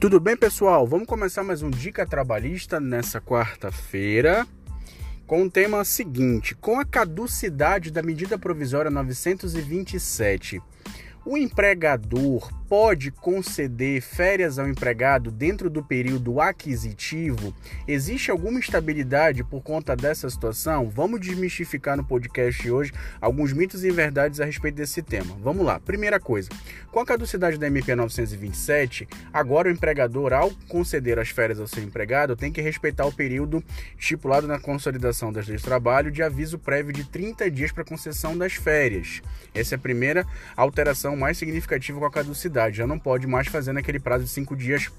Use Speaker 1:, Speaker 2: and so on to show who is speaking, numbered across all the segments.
Speaker 1: Tudo bem, pessoal? Vamos começar mais um Dica Trabalhista nessa quarta-feira com o tema seguinte: com a caducidade da medida provisória 927, o empregador pode conceder férias ao empregado dentro do período aquisitivo? Existe alguma estabilidade por conta dessa situação? Vamos desmistificar no podcast de hoje alguns mitos e verdades a respeito desse tema. Vamos lá. Primeira coisa, com a caducidade da MP 927, agora o empregador, ao conceder as férias ao seu empregado, tem que respeitar o período estipulado na consolidação das leis do trabalho de aviso prévio de 30 dias para concessão das férias. Essa é a primeira alteração mais significativa com a caducidade já não pode mais fazer naquele prazo de cinco dias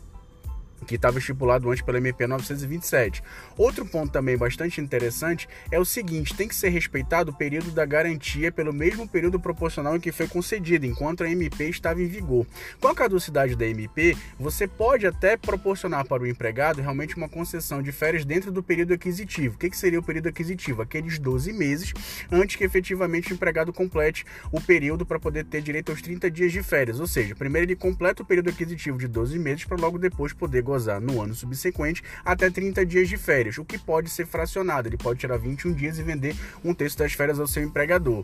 Speaker 1: que estava estipulado antes pela MP 927. Outro ponto também bastante interessante é o seguinte: tem que ser respeitado o período da garantia pelo mesmo período proporcional em que foi concedido, enquanto a MP estava em vigor. Com a caducidade da MP, você pode até proporcionar para o empregado realmente uma concessão de férias dentro do período aquisitivo. O que, que seria o período aquisitivo? Aqueles 12 meses antes que efetivamente o empregado complete o período para poder ter direito aos 30 dias de férias. Ou seja, primeiro ele completa o período aquisitivo de 12 meses para logo depois poder gozar no ano subsequente até 30 dias de férias, o que pode ser fracionado. Ele pode tirar 21 dias e vender um terço das férias ao seu empregador.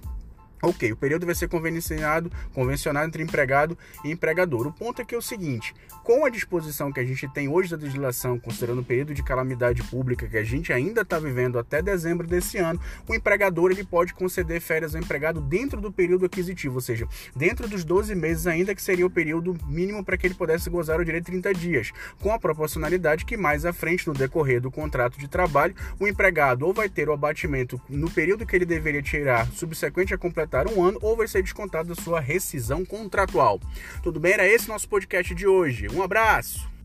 Speaker 1: Ok, o período vai ser convencionado, convencionado entre empregado e empregador. O ponto é que é o seguinte: com a disposição que a gente tem hoje da legislação, considerando o período de calamidade pública que a gente ainda está vivendo até dezembro desse ano, o empregador ele pode conceder férias ao empregado dentro do período aquisitivo, ou seja, dentro dos 12 meses ainda que seria o período mínimo para que ele pudesse gozar o direito de 30 dias, com a proporcionalidade que mais à frente, no decorrer do contrato de trabalho, o empregado ou vai ter o abatimento no período que ele deveria tirar subsequente a completar completar um ano ou vai ser descontado da sua rescisão contratual. Tudo bem? Era esse nosso podcast de hoje. Um abraço!